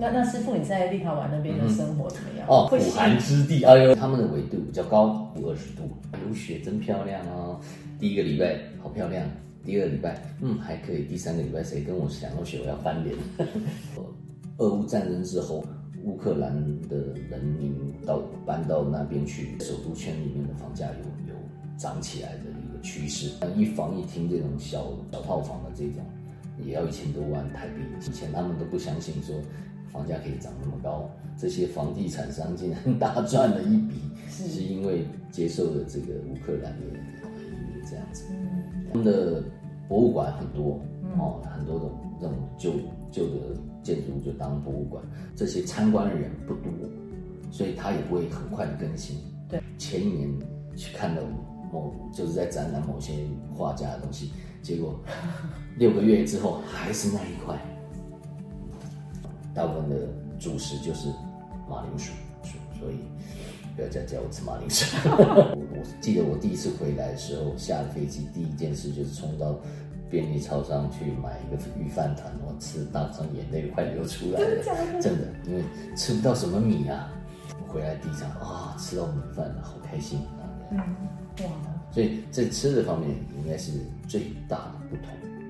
那那师傅你在立陶宛那边的生活怎么样？哦，苦寒之地，哎呦，他们的纬度比较高，负二十度，有雪真漂亮哦。第一个礼拜好漂亮，第二个礼拜嗯还可以，第三个礼拜谁跟我讲到雪我要翻脸。俄乌战争之后，乌克兰的人民到搬到那边去，首都圈里面的房价有有涨起来的一个趋势。一房一厅这种小小套房的这种，也要一千多万台币。以前他们都不相信说房价可以涨那么高，这些房地产商竟然 大赚了一笔，是因为接受了这个乌克兰的这样子。他们的博物馆很多哦，很多的这种旧旧的建筑就当博物馆，这些参观的人不多，所以他也不会很快的更新。对，前一年去看了某就是在展览某些画家的东西，结果六个月之后还是那一块。大部分的主食就是马铃薯，所以不要再叫我吃马铃薯。我记得我第一次回来的时候，下了飞机第一件事就是冲到便利超商去买一个鱼饭团，我吃当场眼泪快流出来了，真的，因为吃不到什么米啊。回来第一场啊，吃到米饭了，好开心啊！嗯，哇，所以在吃的方面应该是最大的不同。